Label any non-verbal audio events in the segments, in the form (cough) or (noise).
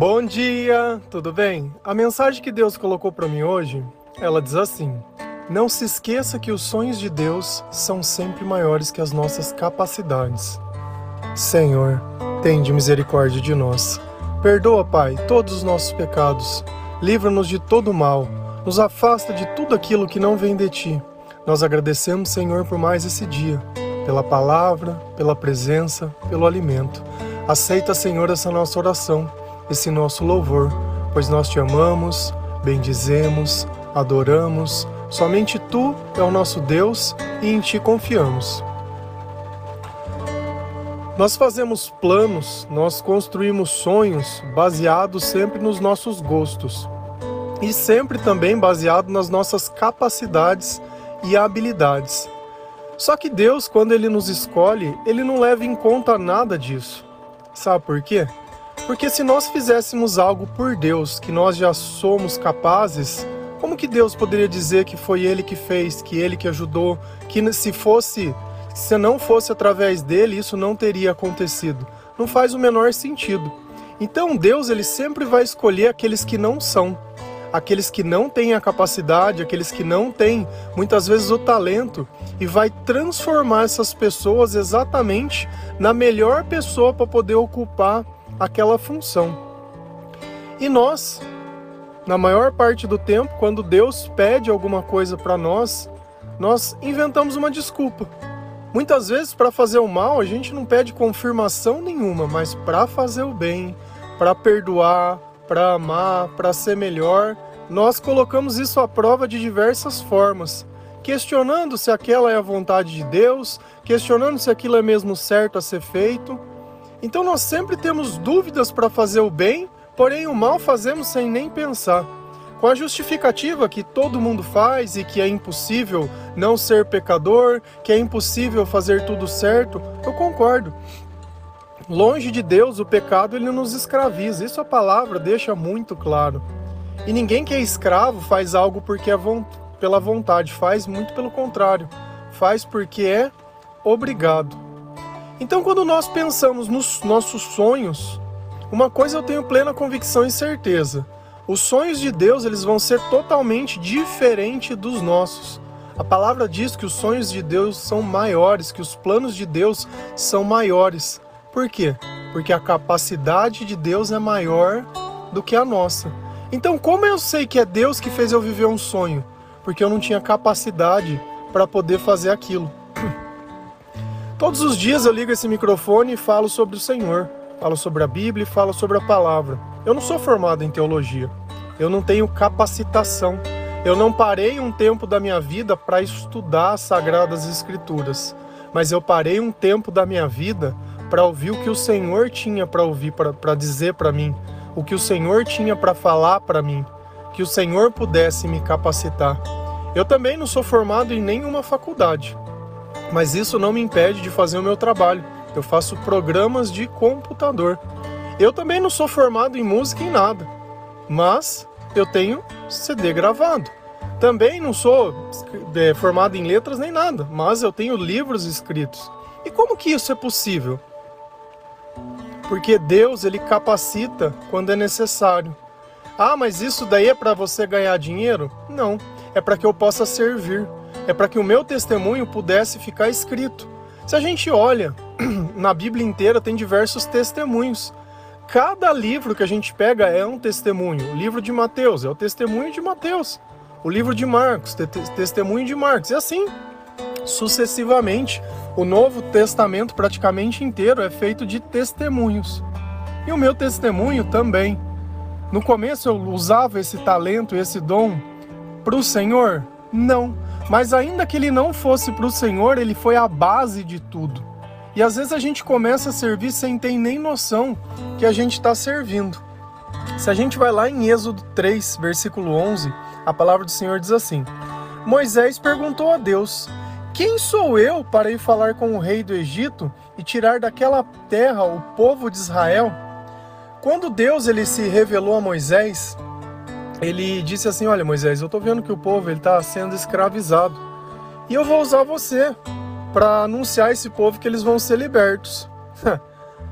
Bom dia, tudo bem? A mensagem que Deus colocou para mim hoje, ela diz assim: Não se esqueça que os sonhos de Deus são sempre maiores que as nossas capacidades. Senhor, tende misericórdia de nós. Perdoa, Pai, todos os nossos pecados. Livra-nos de todo mal. Nos afasta de tudo aquilo que não vem de ti. Nós agradecemos, Senhor, por mais esse dia, pela palavra, pela presença, pelo alimento. Aceita, Senhor, essa nossa oração esse nosso louvor, pois nós te amamos, bendizemos, adoramos. Somente tu é o nosso Deus e em ti confiamos. Nós fazemos planos, nós construímos sonhos baseados sempre nos nossos gostos e sempre também baseado nas nossas capacidades e habilidades. Só que Deus, quando Ele nos escolhe, Ele não leva em conta nada disso. Sabe por quê? Porque se nós fizéssemos algo por Deus que nós já somos capazes, como que Deus poderia dizer que foi ele que fez, que ele que ajudou, que se fosse, se não fosse através dele, isso não teria acontecido? Não faz o menor sentido. Então Deus ele sempre vai escolher aqueles que não são, aqueles que não têm a capacidade, aqueles que não têm muitas vezes o talento e vai transformar essas pessoas exatamente na melhor pessoa para poder ocupar aquela função. E nós, na maior parte do tempo, quando Deus pede alguma coisa para nós, nós inventamos uma desculpa. Muitas vezes, para fazer o mal, a gente não pede confirmação nenhuma, mas para fazer o bem, para perdoar, para amar, para ser melhor, nós colocamos isso à prova de diversas formas, questionando se aquela é a vontade de Deus, questionando se aquilo é mesmo certo a ser feito. Então nós sempre temos dúvidas para fazer o bem, porém o mal fazemos sem nem pensar. Com a justificativa que todo mundo faz e que é impossível não ser pecador, que é impossível fazer tudo certo, eu concordo. Longe de Deus, o pecado ele nos escraviza. Isso a palavra deixa muito claro. E ninguém que é escravo faz algo porque é pela vontade, faz muito pelo contrário. Faz porque é obrigado. Então, quando nós pensamos nos nossos sonhos, uma coisa eu tenho plena convicção e certeza: os sonhos de Deus eles vão ser totalmente diferentes dos nossos. A palavra diz que os sonhos de Deus são maiores, que os planos de Deus são maiores. Por quê? Porque a capacidade de Deus é maior do que a nossa. Então, como eu sei que é Deus que fez eu viver um sonho? Porque eu não tinha capacidade para poder fazer aquilo. Todos os dias eu ligo esse microfone e falo sobre o Senhor, falo sobre a Bíblia e falo sobre a palavra. Eu não sou formado em teologia, eu não tenho capacitação, eu não parei um tempo da minha vida para estudar as Sagradas Escrituras, mas eu parei um tempo da minha vida para ouvir o que o Senhor tinha para ouvir, para dizer para mim, o que o Senhor tinha para falar para mim, que o Senhor pudesse me capacitar. Eu também não sou formado em nenhuma faculdade. Mas isso não me impede de fazer o meu trabalho. Eu faço programas de computador. Eu também não sou formado em música em nada, mas eu tenho CD gravado. Também não sou é, formado em letras nem nada, mas eu tenho livros escritos. E como que isso é possível? Porque Deus ele capacita quando é necessário. Ah, mas isso daí é para você ganhar dinheiro? Não, é para que eu possa servir é para que o meu testemunho pudesse ficar escrito. Se a gente olha, (clears throat) na Bíblia inteira tem diversos testemunhos. Cada livro que a gente pega é um testemunho. O livro de Mateus é o testemunho de Mateus. O livro de Marcos, te testemunho de Marcos. E assim, sucessivamente, o Novo Testamento praticamente inteiro é feito de testemunhos. E o meu testemunho também. No começo eu usava esse talento, esse dom para o Senhor? Não. Mas ainda que ele não fosse para o Senhor, ele foi a base de tudo. E às vezes a gente começa a servir sem ter nem noção que a gente está servindo. Se a gente vai lá em Êxodo 3, versículo 11, a palavra do Senhor diz assim: Moisés perguntou a Deus: Quem sou eu para ir falar com o rei do Egito e tirar daquela terra o povo de Israel? Quando Deus ele se revelou a Moisés, ele disse assim: Olha, Moisés, eu estou vendo que o povo está sendo escravizado e eu vou usar você para anunciar a esse povo que eles vão ser libertos. (laughs)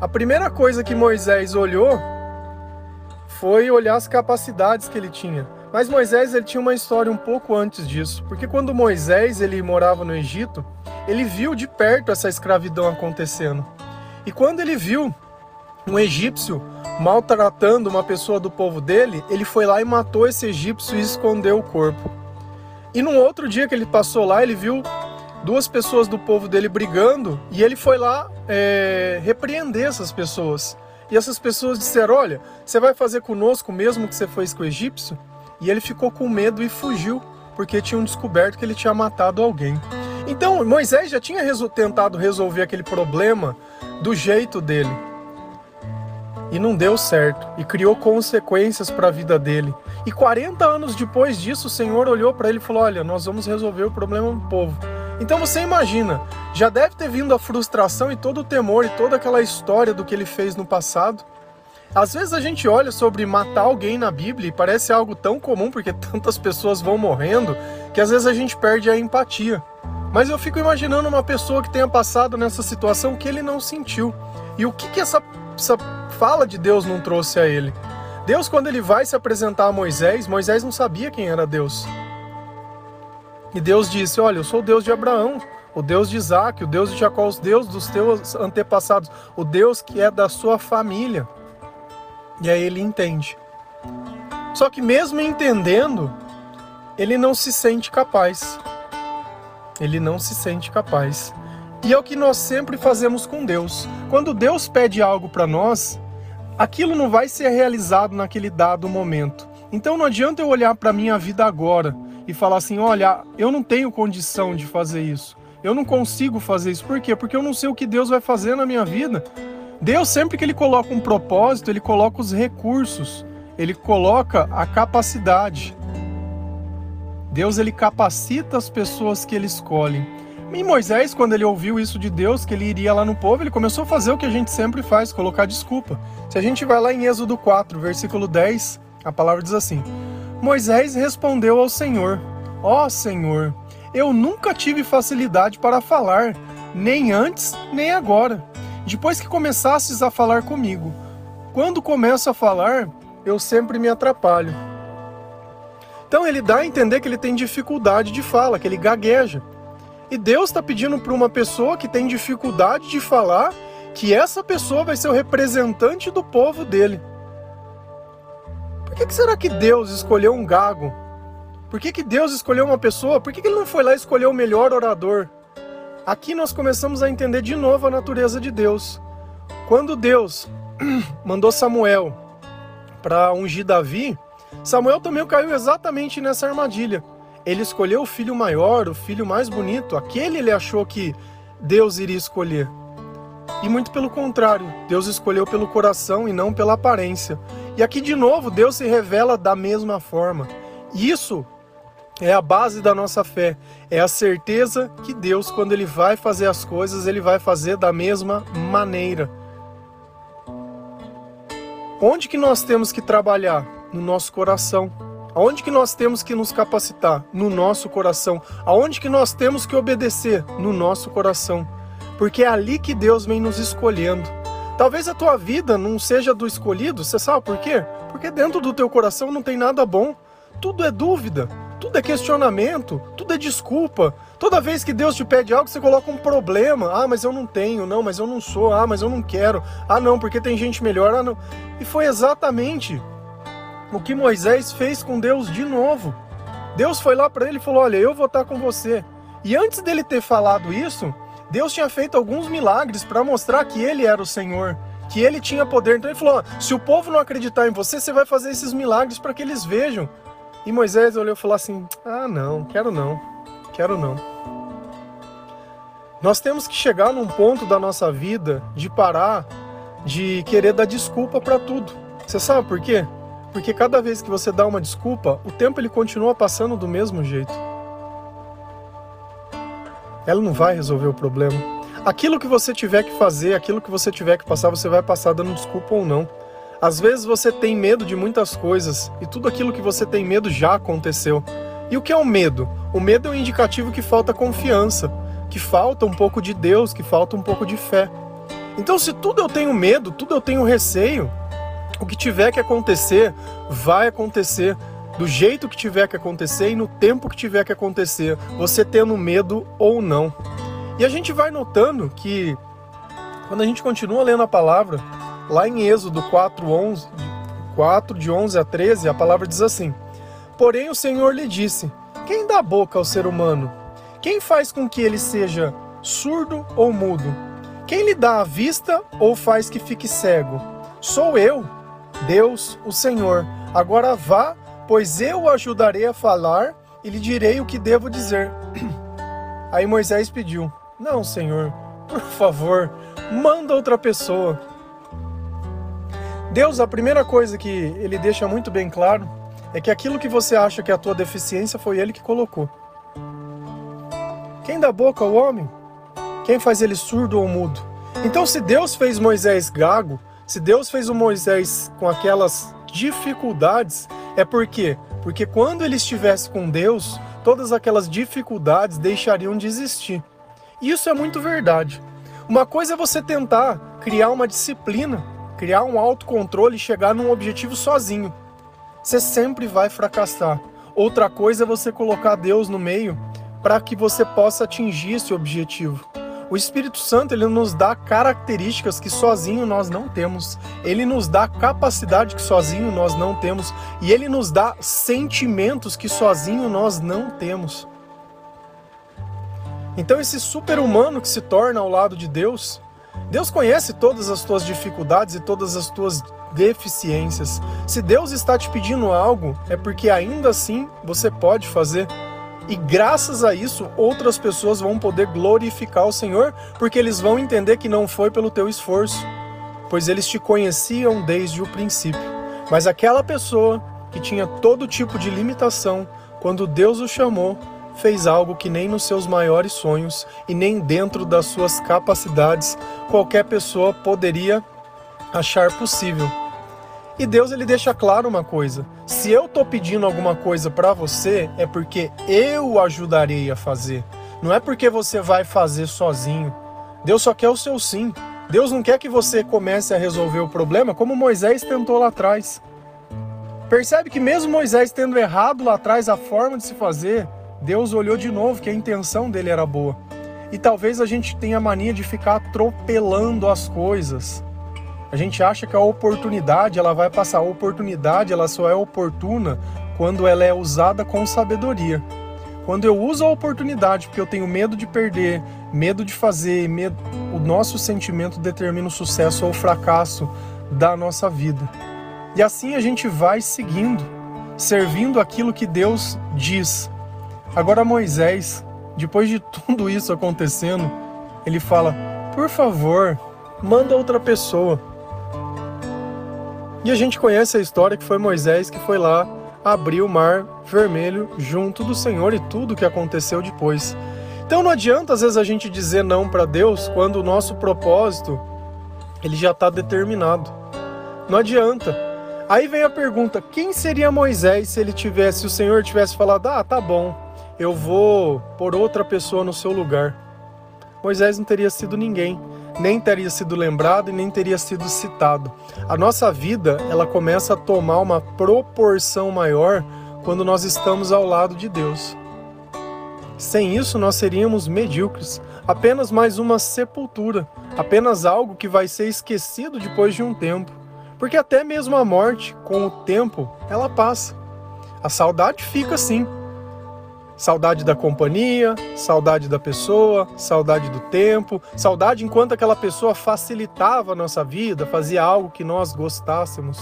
a primeira coisa que Moisés olhou foi olhar as capacidades que ele tinha. Mas Moisés ele tinha uma história um pouco antes disso, porque quando Moisés ele morava no Egito, ele viu de perto essa escravidão acontecendo. E quando ele viu um egípcio maltratando uma pessoa do povo dele, ele foi lá e matou esse egípcio e escondeu o corpo. E num outro dia que ele passou lá, ele viu duas pessoas do povo dele brigando e ele foi lá é, repreender essas pessoas. E essas pessoas disseram: Olha, você vai fazer conosco o mesmo que você fez com o egípcio? E ele ficou com medo e fugiu, porque tinham descoberto que ele tinha matado alguém. Então Moisés já tinha tentado resolver aquele problema do jeito dele. E não deu certo, e criou consequências para a vida dele. E 40 anos depois disso, o Senhor olhou para ele e falou: Olha, nós vamos resolver o problema do povo. Então você imagina, já deve ter vindo a frustração e todo o temor e toda aquela história do que ele fez no passado. Às vezes a gente olha sobre matar alguém na Bíblia e parece algo tão comum porque tantas pessoas vão morrendo que às vezes a gente perde a empatia. Mas eu fico imaginando uma pessoa que tenha passado nessa situação que ele não sentiu. E o que, que essa, essa fala de Deus não trouxe a ele? Deus, quando ele vai se apresentar a Moisés, Moisés não sabia quem era Deus. E Deus disse: Olha, eu sou o Deus de Abraão, o Deus de Isaac, o Deus de Jacó, os Deus dos teus antepassados, o Deus que é da sua família. E aí ele entende. Só que mesmo entendendo, ele não se sente capaz. Ele não se sente capaz. E é o que nós sempre fazemos com Deus. Quando Deus pede algo para nós, aquilo não vai ser realizado naquele dado momento. Então não adianta eu olhar para a minha vida agora e falar assim: olha, eu não tenho condição de fazer isso. Eu não consigo fazer isso. Por quê? Porque eu não sei o que Deus vai fazer na minha vida. Deus, sempre que Ele coloca um propósito, Ele coloca os recursos, Ele coloca a capacidade. Deus, Ele capacita as pessoas que Ele escolhe. E Moisés, quando ele ouviu isso de Deus, que ele iria lá no povo, ele começou a fazer o que a gente sempre faz, colocar desculpa. Se a gente vai lá em Êxodo 4, versículo 10, a palavra diz assim: Moisés respondeu ao Senhor: Ó oh, Senhor, eu nunca tive facilidade para falar, nem antes nem agora, depois que começasses a falar comigo. Quando começo a falar, eu sempre me atrapalho. Então ele dá a entender que ele tem dificuldade de fala, que ele gagueja. E Deus está pedindo para uma pessoa que tem dificuldade de falar que essa pessoa vai ser o representante do povo dele. Por que, que será que Deus escolheu um gago? Por que, que Deus escolheu uma pessoa? Por que, que ele não foi lá escolher o melhor orador? Aqui nós começamos a entender de novo a natureza de Deus. Quando Deus (clears throat) mandou Samuel para ungir Davi, Samuel também caiu exatamente nessa armadilha. Ele escolheu o filho maior, o filho mais bonito, aquele ele achou que Deus iria escolher. E muito pelo contrário, Deus escolheu pelo coração e não pela aparência. E aqui de novo, Deus se revela da mesma forma. Isso é a base da nossa fé, é a certeza que Deus, quando Ele vai fazer as coisas, Ele vai fazer da mesma maneira. Onde que nós temos que trabalhar? No nosso coração. Aonde que nós temos que nos capacitar? No nosso coração. Aonde que nós temos que obedecer? No nosso coração. Porque é ali que Deus vem nos escolhendo. Talvez a tua vida não seja do escolhido, você sabe por quê? Porque dentro do teu coração não tem nada bom. Tudo é dúvida, tudo é questionamento, tudo é desculpa. Toda vez que Deus te pede algo, você coloca um problema. Ah, mas eu não tenho, não, mas eu não sou, ah, mas eu não quero. Ah, não, porque tem gente melhor. Ah, não. E foi exatamente o que Moisés fez com Deus de novo. Deus foi lá para ele e falou: "Olha, eu vou estar com você". E antes dele ter falado isso, Deus tinha feito alguns milagres para mostrar que ele era o Senhor, que ele tinha poder. Então ele falou: se o povo não acreditar em você, você vai fazer esses milagres para que eles vejam. E Moisés olhou e falou assim: ah, não, quero não, quero não. Nós temos que chegar num ponto da nossa vida de parar de querer dar desculpa para tudo. Você sabe por quê? Porque cada vez que você dá uma desculpa, o tempo ele continua passando do mesmo jeito ela não vai resolver o problema. Aquilo que você tiver que fazer, aquilo que você tiver que passar, você vai passar dando desculpa ou não. Às vezes você tem medo de muitas coisas e tudo aquilo que você tem medo já aconteceu. E o que é o medo? O medo é um indicativo que falta confiança, que falta um pouco de Deus, que falta um pouco de fé. Então, se tudo eu tenho medo, tudo eu tenho receio, O que tiver que acontecer, vai acontecer do jeito que tiver que acontecer e no tempo que tiver que acontecer, você tendo medo ou não. E a gente vai notando que quando a gente continua lendo a palavra, lá em Êxodo 4, 11, 4 de 11 a 13, a palavra diz assim: Porém o Senhor lhe disse: Quem dá boca ao ser humano? Quem faz com que ele seja surdo ou mudo? Quem lhe dá a vista ou faz que fique cego? Sou eu, Deus, o Senhor. Agora vá pois eu o ajudarei a falar e lhe direi o que devo dizer. (clears throat) Aí Moisés pediu: Não, Senhor, por favor, manda outra pessoa. Deus, a primeira coisa que ele deixa muito bem claro é que aquilo que você acha que é a tua deficiência foi ele que colocou. Quem dá boca ao homem? Quem faz ele surdo ou mudo? Então, se Deus fez Moisés gago, se Deus fez o Moisés com aquelas dificuldades, é por quê? Porque quando ele estivesse com Deus, todas aquelas dificuldades deixariam de existir. Isso é muito verdade. Uma coisa é você tentar criar uma disciplina, criar um autocontrole e chegar num objetivo sozinho. Você sempre vai fracassar. Outra coisa é você colocar Deus no meio para que você possa atingir esse objetivo. O Espírito Santo ele nos dá características que sozinho nós não temos. Ele nos dá capacidade que sozinho nós não temos e ele nos dá sentimentos que sozinho nós não temos. Então esse super-humano que se torna ao lado de Deus, Deus conhece todas as tuas dificuldades e todas as tuas deficiências. Se Deus está te pedindo algo, é porque ainda assim você pode fazer. E graças a isso, outras pessoas vão poder glorificar o Senhor, porque eles vão entender que não foi pelo teu esforço, pois eles te conheciam desde o princípio. Mas aquela pessoa que tinha todo tipo de limitação, quando Deus o chamou, fez algo que nem nos seus maiores sonhos e nem dentro das suas capacidades qualquer pessoa poderia achar possível. E Deus ele deixa claro uma coisa: se eu estou pedindo alguma coisa para você, é porque eu ajudarei a fazer. Não é porque você vai fazer sozinho. Deus só quer o seu sim. Deus não quer que você comece a resolver o problema como Moisés tentou lá atrás. Percebe que mesmo Moisés tendo errado lá atrás a forma de se fazer, Deus olhou de novo que a intenção dele era boa. E talvez a gente tenha a mania de ficar atropelando as coisas. A gente acha que a oportunidade ela vai passar. A oportunidade ela só é oportuna quando ela é usada com sabedoria. Quando eu uso a oportunidade porque eu tenho medo de perder, medo de fazer, medo, o nosso sentimento determina o sucesso ou o fracasso da nossa vida. E assim a gente vai seguindo, servindo aquilo que Deus diz. Agora Moisés, depois de tudo isso acontecendo, ele fala: "Por favor, manda outra pessoa". E a gente conhece a história que foi Moisés que foi lá abrir o mar vermelho junto do Senhor e tudo o que aconteceu depois. Então não adianta às vezes a gente dizer não para Deus quando o nosso propósito ele já está determinado. Não adianta. Aí vem a pergunta: quem seria Moisés se ele tivesse, se o Senhor tivesse falado, ah, tá bom, eu vou por outra pessoa no seu lugar? Moisés não teria sido ninguém nem teria sido lembrado e nem teria sido citado. A nossa vida, ela começa a tomar uma proporção maior quando nós estamos ao lado de Deus. Sem isso, nós seríamos medíocres, apenas mais uma sepultura, apenas algo que vai ser esquecido depois de um tempo. Porque até mesmo a morte, com o tempo, ela passa. A saudade fica assim, Saudade da companhia, saudade da pessoa, saudade do tempo, saudade enquanto aquela pessoa facilitava a nossa vida, fazia algo que nós gostássemos.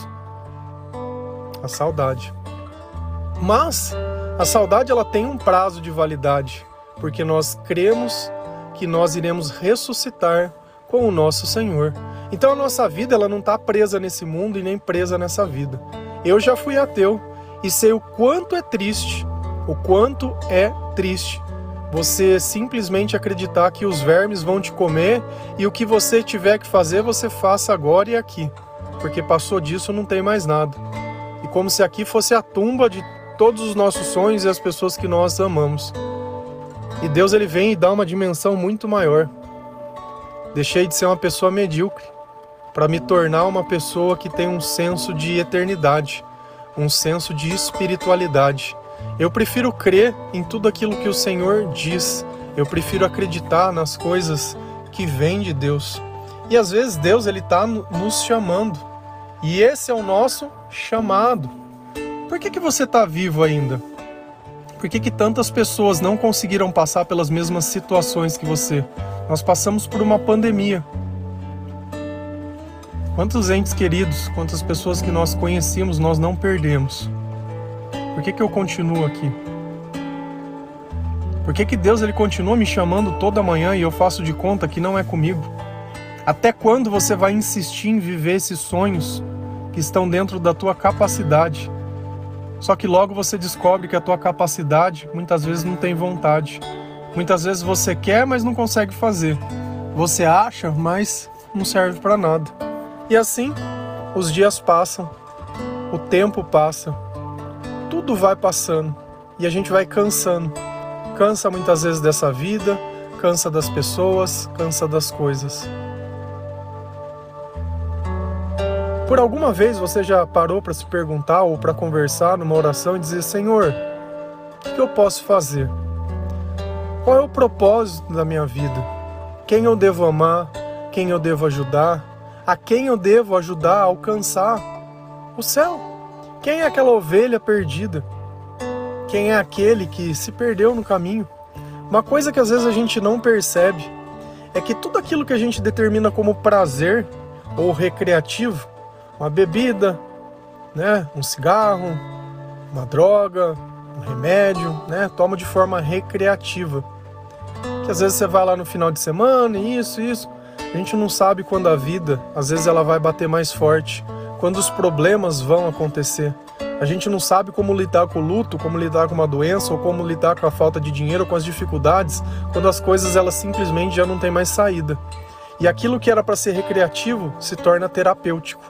A saudade. Mas a saudade ela tem um prazo de validade, porque nós cremos que nós iremos ressuscitar com o nosso Senhor. Então a nossa vida ela não está presa nesse mundo e nem presa nessa vida. Eu já fui ateu e sei o quanto é triste o quanto é triste você simplesmente acreditar que os vermes vão te comer e o que você tiver que fazer, você faça agora e aqui, porque passou disso não tem mais nada. E como se aqui fosse a tumba de todos os nossos sonhos e as pessoas que nós amamos. E Deus ele vem e dá uma dimensão muito maior. Deixei de ser uma pessoa medíocre. para me tornar uma pessoa que tem um senso de eternidade, um senso de espiritualidade. Eu prefiro crer em tudo aquilo que o Senhor diz. Eu prefiro acreditar nas coisas que vêm de Deus. E às vezes Deus ele está nos chamando. E esse é o nosso chamado. Por que, que você está vivo ainda? Por que, que tantas pessoas não conseguiram passar pelas mesmas situações que você? Nós passamos por uma pandemia. Quantos entes queridos, quantas pessoas que nós conhecíamos, nós não perdemos? Por que, que eu continuo aqui? Por que, que Deus ele continua me chamando toda manhã e eu faço de conta que não é comigo? Até quando você vai insistir em viver esses sonhos que estão dentro da tua capacidade? Só que logo você descobre que a tua capacidade muitas vezes não tem vontade. Muitas vezes você quer, mas não consegue fazer. Você acha, mas não serve para nada. E assim, os dias passam, o tempo passa, tudo vai passando e a gente vai cansando. Cansa muitas vezes dessa vida, cansa das pessoas, cansa das coisas. Por alguma vez você já parou para se perguntar ou para conversar numa oração e dizer: Senhor, o que eu posso fazer? Qual é o propósito da minha vida? Quem eu devo amar? Quem eu devo ajudar? A quem eu devo ajudar a alcançar o céu? Quem é aquela ovelha perdida? Quem é aquele que se perdeu no caminho? Uma coisa que às vezes a gente não percebe é que tudo aquilo que a gente determina como prazer ou recreativo, uma bebida, né, um cigarro, uma droga, um remédio, né, toma de forma recreativa. Que às vezes você vai lá no final de semana, isso, isso, a gente não sabe quando a vida, às vezes ela vai bater mais forte, quando os problemas vão acontecer. A gente não sabe como lidar com o luto, como lidar com uma doença ou como lidar com a falta de dinheiro, com as dificuldades, quando as coisas elas simplesmente já não têm mais saída. E aquilo que era para ser recreativo se torna terapêutico.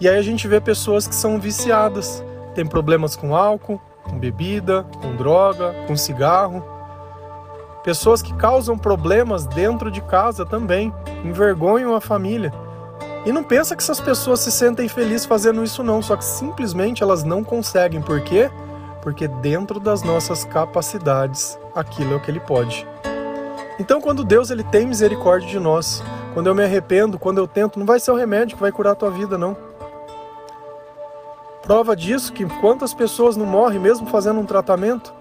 E aí a gente vê pessoas que são viciadas, têm problemas com álcool, com bebida, com droga, com cigarro Pessoas que causam problemas dentro de casa também, envergonham a família. E não pensa que essas pessoas se sentem felizes fazendo isso não, só que simplesmente elas não conseguem. Por quê? Porque dentro das nossas capacidades, aquilo é o que ele pode. Então, quando Deus ele tem misericórdia de nós, quando eu me arrependo, quando eu tento, não vai ser o remédio que vai curar a tua vida, não. Prova disso que quantas pessoas não morrem mesmo fazendo um tratamento?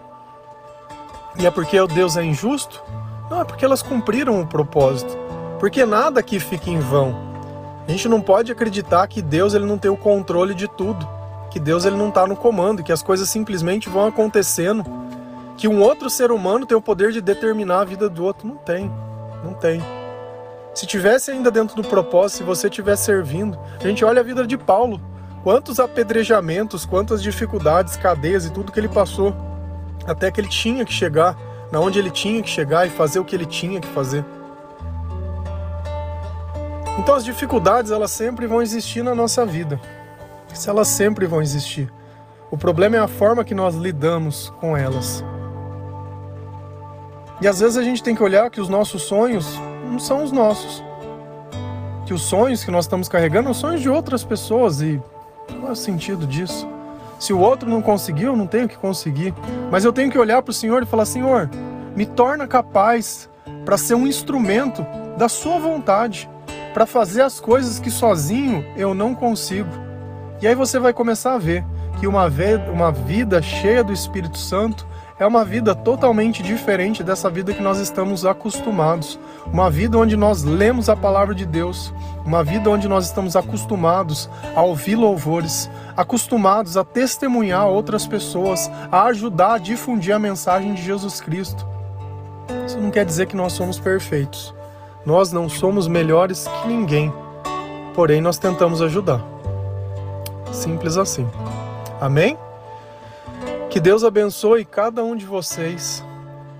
E é porque Deus é injusto? Não, é porque elas cumpriram o propósito. Porque nada aqui fica em vão. A gente não pode acreditar que Deus ele não tem o controle de tudo, que Deus ele não está no comando, que as coisas simplesmente vão acontecendo, que um outro ser humano tem o poder de determinar a vida do outro. Não tem, não tem. Se tivesse ainda dentro do propósito, se você estivesse servindo, a gente olha a vida de Paulo, quantos apedrejamentos, quantas dificuldades, cadeias e tudo que ele passou até que ele tinha que chegar na onde ele tinha que chegar e fazer o que ele tinha que fazer. Então as dificuldades elas sempre vão existir na nossa vida. Se elas sempre vão existir. O problema é a forma que nós lidamos com elas. E às vezes a gente tem que olhar que os nossos sonhos não são os nossos. Que os sonhos que nós estamos carregando são sonhos de outras pessoas e qual é o sentido disso? Se o outro não conseguiu, eu não tenho que conseguir. Mas eu tenho que olhar para o Senhor e falar: Senhor, me torna capaz para ser um instrumento da Sua vontade, para fazer as coisas que sozinho eu não consigo. E aí você vai começar a ver que uma, uma vida cheia do Espírito Santo é uma vida totalmente diferente dessa vida que nós estamos acostumados. Uma vida onde nós lemos a palavra de Deus, uma vida onde nós estamos acostumados a ouvir louvores, acostumados a testemunhar outras pessoas, a ajudar a difundir a mensagem de Jesus Cristo. Isso não quer dizer que nós somos perfeitos. Nós não somos melhores que ninguém, porém nós tentamos ajudar. Simples assim. Amém? Que Deus abençoe cada um de vocês.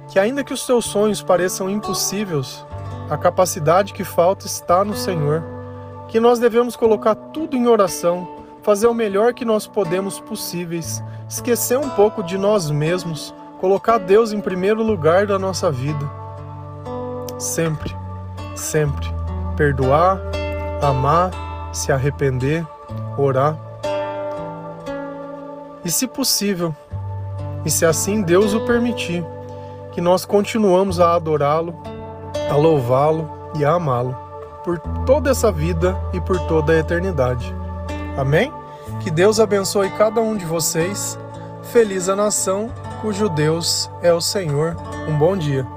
Que ainda que os seus sonhos pareçam impossíveis, a capacidade que falta está no Senhor. Que nós devemos colocar tudo em oração, fazer o melhor que nós podemos possíveis, esquecer um pouco de nós mesmos, colocar Deus em primeiro lugar da nossa vida. Sempre, sempre perdoar, amar, se arrepender, orar. E se possível, e se assim Deus o permitir, que nós continuamos a adorá-lo, a louvá-lo e a amá-lo por toda essa vida e por toda a eternidade. Amém? Que Deus abençoe cada um de vocês. Feliz a nação cujo Deus é o Senhor. Um bom dia.